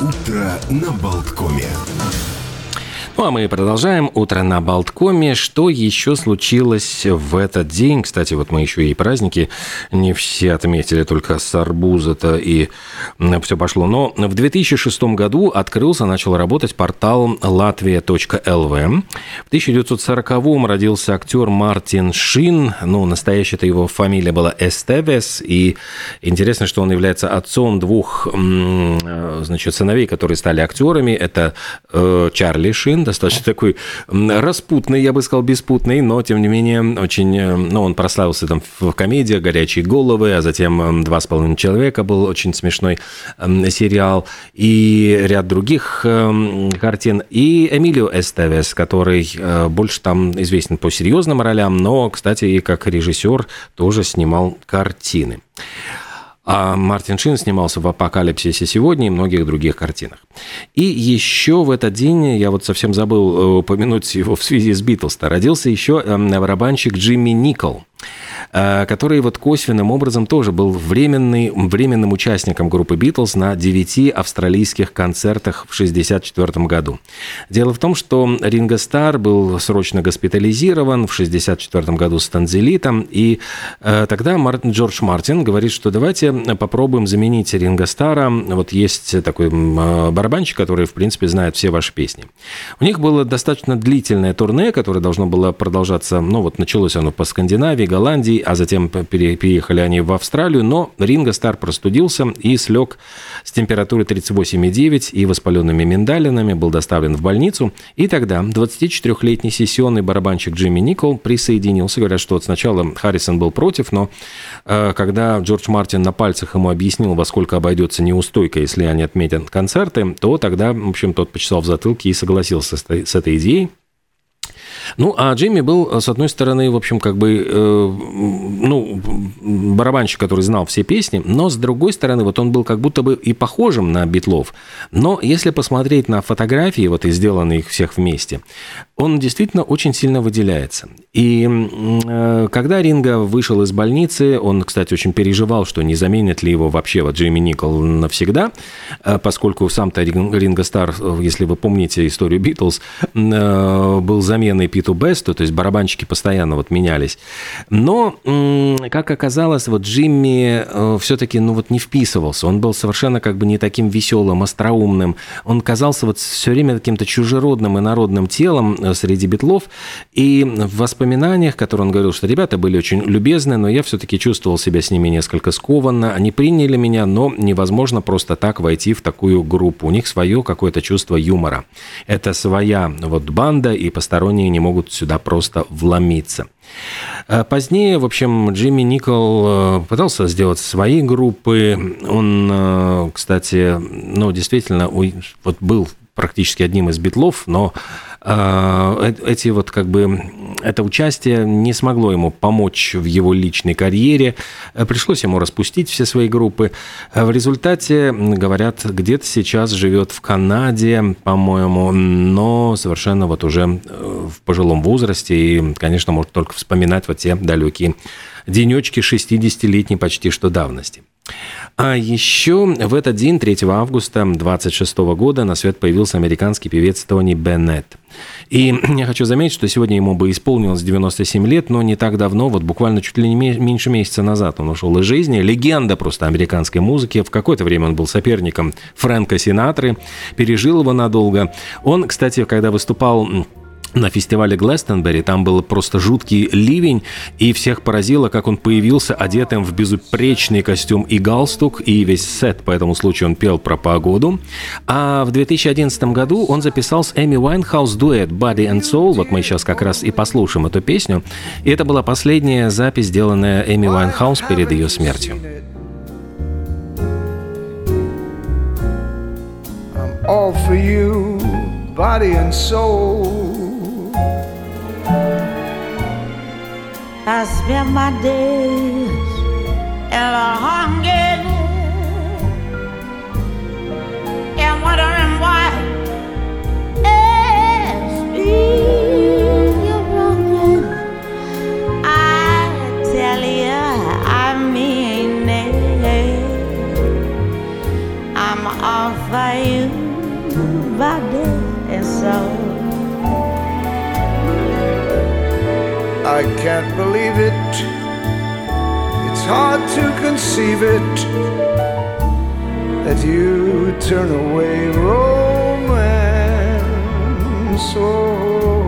Утро на Болткоме. Ну, а мы продолжаем утро на Болткоме. Что еще случилось в этот день? Кстати, вот мы еще и праздники не все отметили, только с арбуза-то и все пошло. Но в 2006 году открылся, начал работать портал latvia.lv. В 1940-м родился актер Мартин Шин. Ну, настоящая-то его фамилия была Эстевес. И интересно, что он является отцом двух значит, сыновей, которые стали актерами. Это э, Чарли Шин, достаточно такой распутный, я бы сказал, беспутный, но, тем не менее, очень... Э, ну, он прославился там в комедии «Горячие головы», а затем «Два с половиной человека» был очень смешной сериал, и ряд других картин. И Эмилио Эстевес, который э, больше там известен по серьезным ролям, но, кстати, и как режиссер тоже снимал картины. А Мартин Шин снимался в «Апокалипсисе сегодня» и многих других картинах. И еще в этот день, я вот совсем забыл э, упомянуть его в связи с Битлз, родился еще эм, барабанщик Джимми Никол. Э, который вот косвенным образом тоже был временный, временным участником группы Битлз на девяти австралийских концертах в 1964 году. Дело в том, что Ринго Стар был срочно госпитализирован в 1964 году с танзелитом, и э, тогда Мартин, Джордж Мартин говорит, что давайте попробуем заменить Ринго Стара. Вот есть такой э, барабанщик, который, в принципе, знает все ваши песни. У них было достаточно длительное турне, которое должно было продолжаться, ну вот началось оно по Скандинавии, Голландии, а затем переехали они в Австралию, но Ринго Стар простудился и слег с температурой 38,9 и воспаленными миндалинами, был доставлен в больницу. И тогда 24-летний сессионный барабанщик Джимми Никол присоединился. Говорят, что вот сначала Харрисон был против, но э, когда Джордж Мартин на пальцах ему объяснил, во сколько обойдется неустойка, если они отметят концерты, то тогда, в общем, тот почесал в затылке и согласился с этой идеей. Ну, а Джимми был, с одной стороны, в общем, как бы, э, ну, барабанщик, который знал все песни, но с другой стороны, вот он был как будто бы и похожим на Битлов. Но если посмотреть на фотографии, вот и сделанные их всех вместе, он действительно очень сильно выделяется. И э, когда Ринга вышел из больницы, он, кстати, очень переживал, что не заменит ли его вообще вот Джимми Никол навсегда, э, поскольку сам-то Ринга Стар, если вы помните историю Битлз, э, был заменой Питу Бесту, то есть барабанщики постоянно вот менялись. Но, как оказалось, вот Джимми э, все-таки, ну вот не вписывался. Он был совершенно как бы не таким веселым, остроумным. Он казался вот все время каким-то чужеродным и народным телом э, среди битлов. И в воспоминаниях, которые он говорил, что ребята были очень любезны, но я все-таки чувствовал себя с ними несколько скованно. Они приняли меня, но невозможно просто так войти в такую группу. У них свое какое-то чувство юмора. Это своя вот банда, и посторонние не могут сюда просто вломиться. Э, позднее, в общем, Джимми Никол э, пытался сделать свои группы. Он, э, кстати, ну, действительно, вот был практически одним из битлов, но эти вот как бы это участие не смогло ему помочь в его личной карьере. Пришлось ему распустить все свои группы. В результате, говорят, где-то сейчас живет в Канаде, по-моему, но совершенно вот уже в пожилом возрасте и, конечно, может только вспоминать вот те далекие денечки 60-летней почти что давности. А еще в этот день, 3 августа 26 года, на свет появился американский певец Тони Беннет. И я хочу заметить, что сегодня ему бы исполнилось 97 лет, но не так давно, вот буквально чуть ли не меньше месяца назад он ушел из жизни. Легенда просто американской музыки. В какое-то время он был соперником Фрэнка Синатры, пережил его надолго. Он, кстати, когда выступал на фестивале Глэстенберри. Там был просто жуткий ливень, и всех поразило, как он появился одетым в безупречный костюм и галстук, и весь сет по этому случаю он пел про погоду. А в 2011 году он записал с Эми Уайнхаус дуэт «Body and Soul». Вот мы сейчас как раз и послушаем эту песню. И это была последняя запись, сделанная Эми Уайнхаус перед ее смертью. all for you, body and soul. I spend my days in a hunger and wondering why it's. I tell you, I mean it. I'm offer you body and soul. I can't believe it. It's hard to conceive it that you turn away romance. Oh.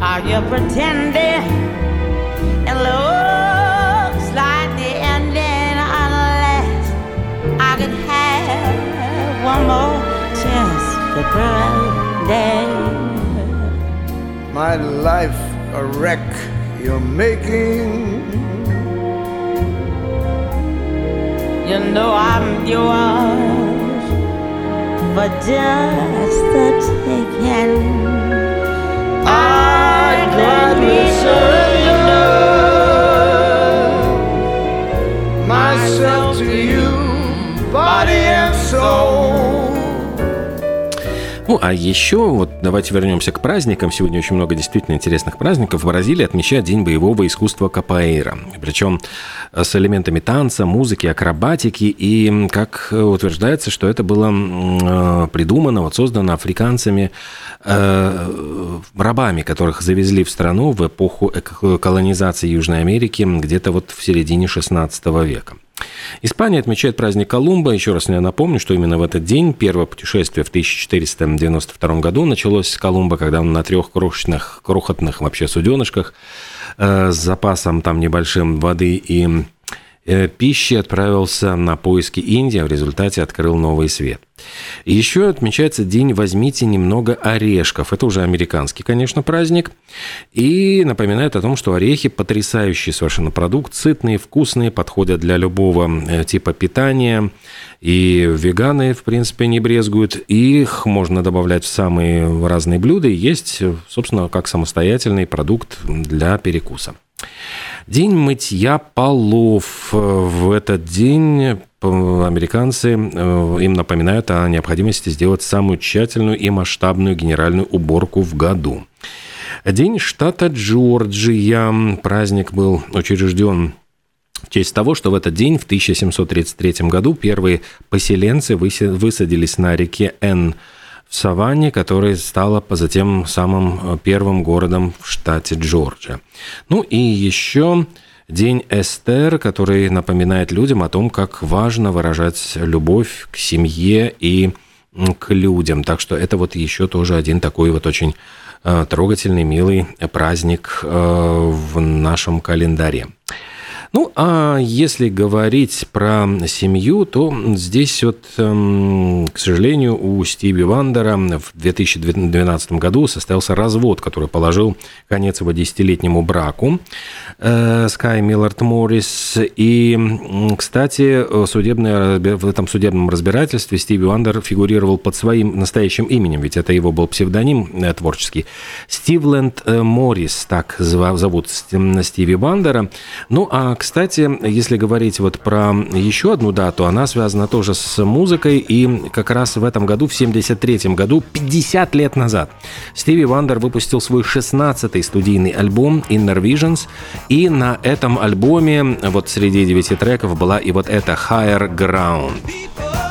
Are you pretending? It looks like the ending unless I could have one more chance to pretend. My life a wreck you're making. You know I'm yours for just the taking. I'd gladly surrender myself to you, body and soul. Ну, а еще, вот давайте вернемся к праздникам. Сегодня очень много действительно интересных праздников. В Бразилии отмечают День боевого искусства капоэйра. Причем с элементами танца, музыки, акробатики. И, как утверждается, что это было э, придумано, вот создано африканцами, э, рабами, которых завезли в страну в эпоху колонизации Южной Америки где-то вот в середине 16 века. Испания отмечает праздник Колумба. Еще раз я напомню, что именно в этот день первое путешествие в 1492 году началось с Колумба, когда он на трех крошечных, крохотных вообще суденышках э, с запасом там небольшим воды и пищи отправился на поиски Индии, а в результате открыл новый свет. Еще отмечается день «Возьмите немного орешков». Это уже американский, конечно, праздник. И напоминает о том, что орехи – потрясающий совершенно продукт, сытные, вкусные, подходят для любого э, типа питания. И веганы, в принципе, не брезгуют. Их можно добавлять в самые разные блюда и есть, собственно, как самостоятельный продукт для перекуса. День мытья полов. В этот день американцы э, им напоминают о необходимости сделать самую тщательную и масштабную генеральную уборку в году. День штата Джорджия. Праздник был учрежден в честь того, что в этот день, в 1733 году, первые поселенцы высадились на реке Н Саванне, которая стала затем самым э, первым городом в штате Джорджия. Ну и еще День Эстер, который напоминает людям о том, как важно выражать любовь к семье и к людям. Так что это вот еще тоже один такой вот очень э, трогательный, милый праздник э, в нашем календаре. Ну, а если говорить про семью, то здесь вот, эм, к сожалению, у Стиви Вандера в 2012 году состоялся развод, который положил конец его десятилетнему браку э, Скай Миллард Моррис. И, кстати, судебное, в этом судебном разбирательстве Стиви Вандер фигурировал под своим настоящим именем, ведь это его был псевдоним э, творческий. Стивленд э, Моррис, так зовут Стиви Вандера. Ну, а кстати, если говорить вот про еще одну дату, она связана тоже с музыкой, и как раз в этом году, в 73 году, 50 лет назад, Стиви Вандер выпустил свой 16-й студийный альбом Innervisions, и на этом альбоме, вот среди девяти треков, была и вот эта Higher Ground.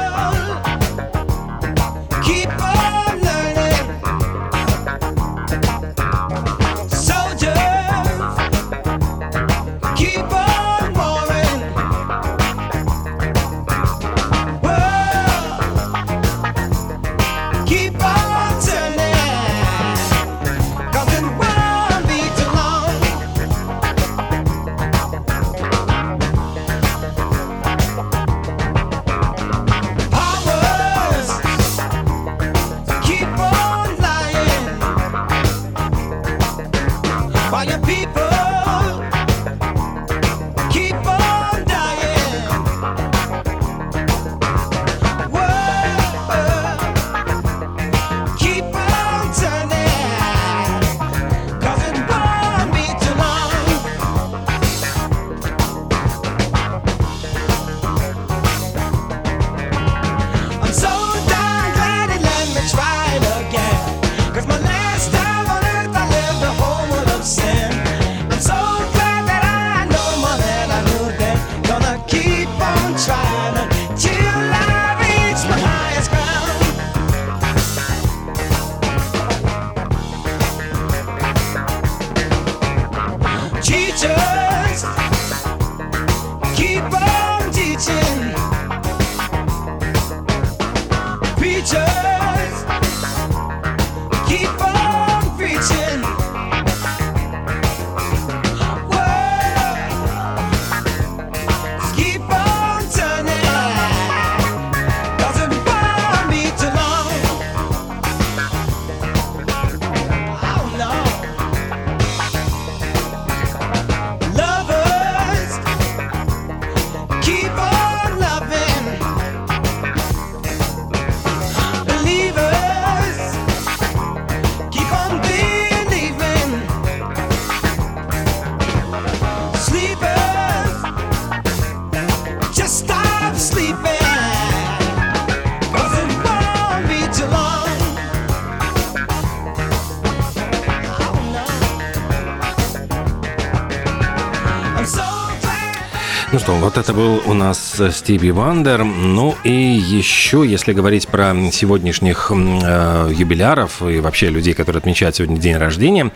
Вот это был у нас Стиви Вандер. Ну и еще, если говорить про сегодняшних э, юбиляров и вообще людей, которые отмечают сегодня день рождения,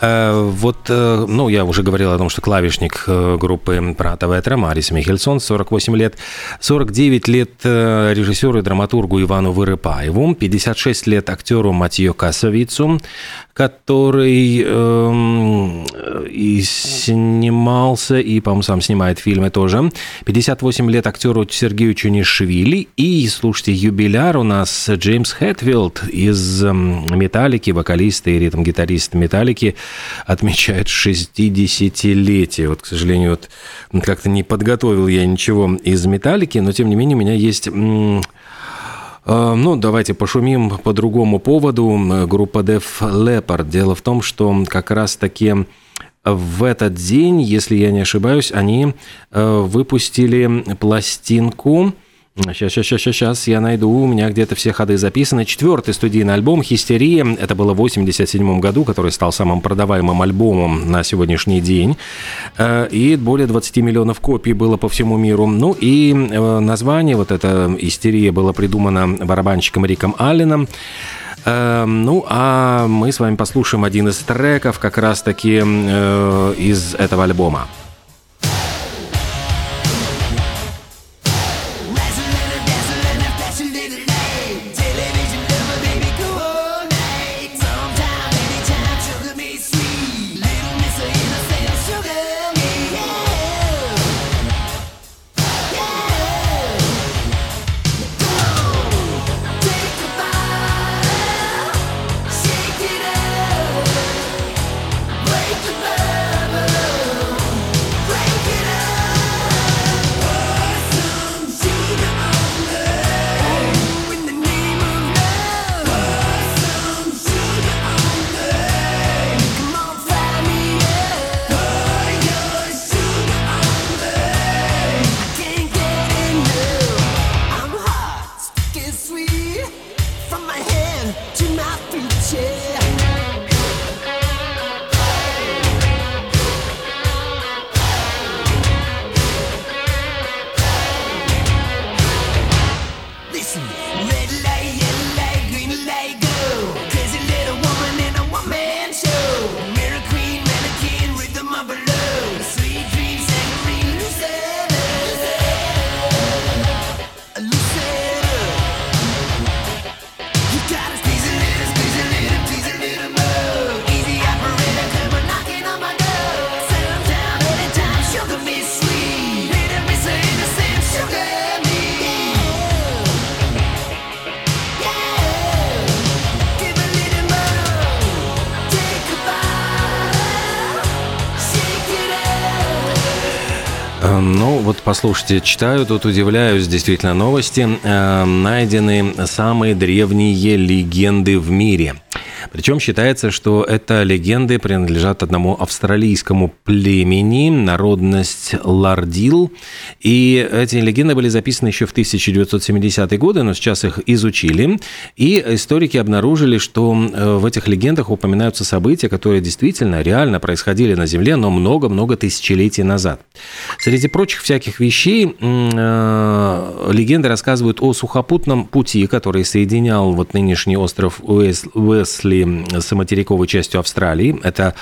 э, вот, э, ну, я уже говорил о том, что клавишник э, группы Пратова Этра Марис Михельсон, 48 лет, 49 лет э, режиссеру и драматургу Ивану Вырыпаеву, 56 лет актеру Матьё Касовицу, который э, и снимался, и, по-моему, сам снимает фильмы тоже. 58 лет актеру Сергею Чунишвили. И, слушайте, юбиляр у нас Джеймс Хэтфилд из «Металлики», вокалист и ритм-гитарист «Металлики», отмечает 60-летие. Вот, к сожалению, вот как-то не подготовил я ничего из «Металлики», но, тем не менее, у меня есть ну, давайте пошумим по другому поводу. Группа Def Leppard. Дело в том, что как раз-таки в этот день, если я не ошибаюсь, они э, выпустили пластинку Сейчас, сейчас, сейчас, сейчас я найду, у меня где-то все ходы записаны. Четвертый студийный альбом «Хистерия», это было в 87 году, который стал самым продаваемым альбомом на сегодняшний день. Э, и более 20 миллионов копий было по всему миру. Ну и э, название, вот это «Истерия» было придумано барабанщиком Риком Алленом. Э, ну, а мы с вами послушаем один из треков как раз-таки из этого альбома. Ну, вот послушайте, читаю, тут удивляюсь, действительно, новости. Э, найдены самые древние легенды в мире. Причем считается, что это легенды принадлежат одному австралийскому племени, народность Лардил. И эти легенды были записаны еще в 1970-е годы, но сейчас их изучили. И историки обнаружили, что э, в этих легендах упоминаются события, которые действительно реально происходили на Земле, но много-много тысячелетий назад. Среди прочих всяких вещей э, легенды рассказывают о сухопутном пути, который соединял вот нынешний остров Уэсли с материковой частью Австралии. Это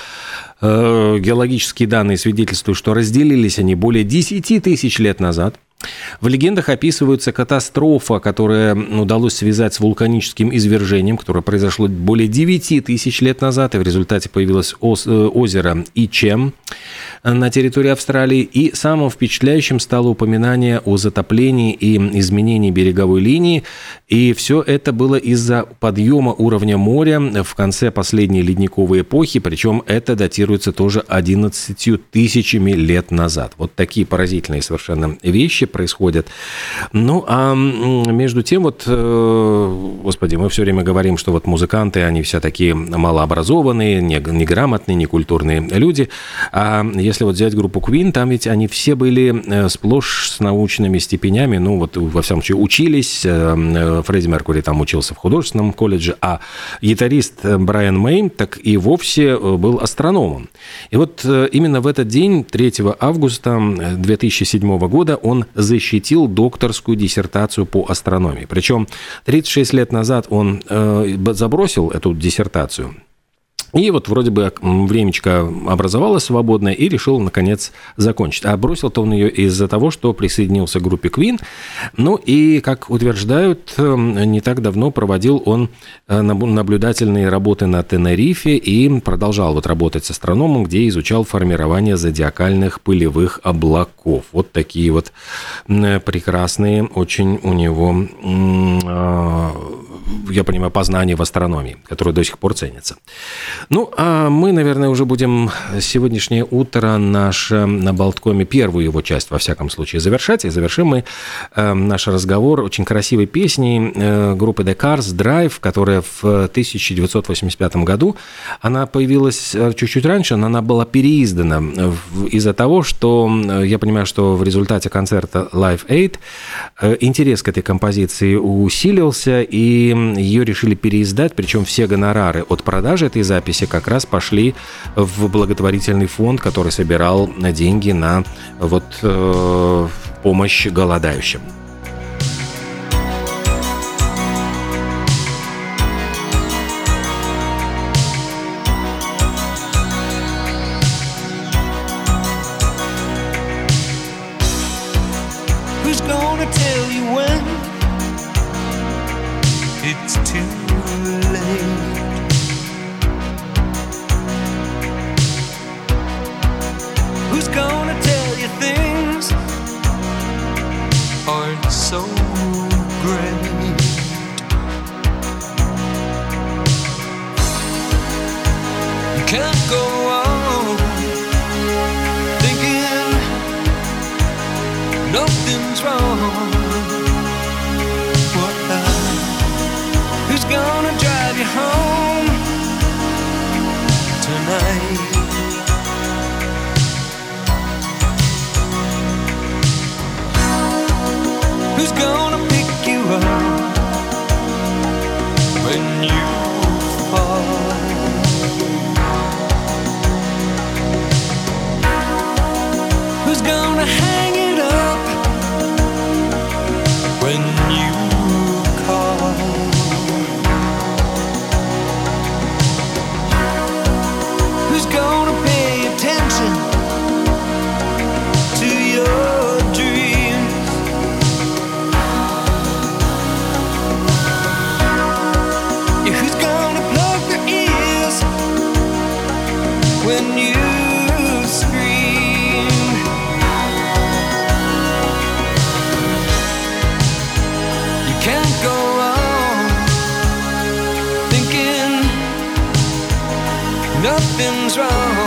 э, геологические данные свидетельствуют, что разделились они более 10 тысяч лет назад. В легендах описывается катастрофа, которая удалось связать с вулканическим извержением, которое произошло более 9 тысяч лет назад, и в результате появилось э, озеро Ичем на территории Австралии. И самым впечатляющим стало упоминание о затоплении и изменении береговой линии. И все это было из-за подъема уровня моря в конце последней ледниковой эпохи, причем это датируется тоже 11 тысячами лет назад. Вот такие поразительные совершенно вещи происходят. Ну, а между тем, вот, э, господи, мы все время говорим, что вот музыканты, они все такие малообразованные, неграмотные, некультурные люди. А если если вот взять группу Queen, там ведь они все были сплошь с научными степенями, ну вот во всяком случае учились, Фредди Меркури там учился в художественном колледже, а гитарист Брайан Мэй так и вовсе был астрономом. И вот именно в этот день, 3 августа 2007 года, он защитил докторскую диссертацию по астрономии. Причем 36 лет назад он забросил эту диссертацию и вот вроде бы времечко образовалось свободное и решил, наконец, закончить. А бросил-то он ее из-за того, что присоединился к группе Queen. Ну и, как утверждают, эм, не так давно проводил он э, наблюдательные работы на Тенерифе и продолжал вот работать с астрономом, где изучал формирование зодиакальных пылевых облаков. Вот такие вот прекрасные очень у него а, я понимаю, познания в астрономии, которые до сих пор ценятся. Ну, а мы, наверное, уже будем сегодняшнее утро наше на Болткоме, первую его часть, во всяком случае, завершать. И завершим мы э, наш разговор очень красивой песней э, группы The Cars Drive, которая в 1985 году, она появилась э, чуть-чуть раньше, но она была переиздана из-за того, что я понимаю, что в результате концерта Live Aid интерес к этой композиции усилился, и ее решили переиздать, причем все гонорары от продажи этой записи как раз пошли в благотворительный фонд, который собирал деньги на вот, э, помощь голодающим. can't go on thinking nothing's wrong. What who's gonna drive you home tonight? Who's gonna pick you up when you? nothing's wrong.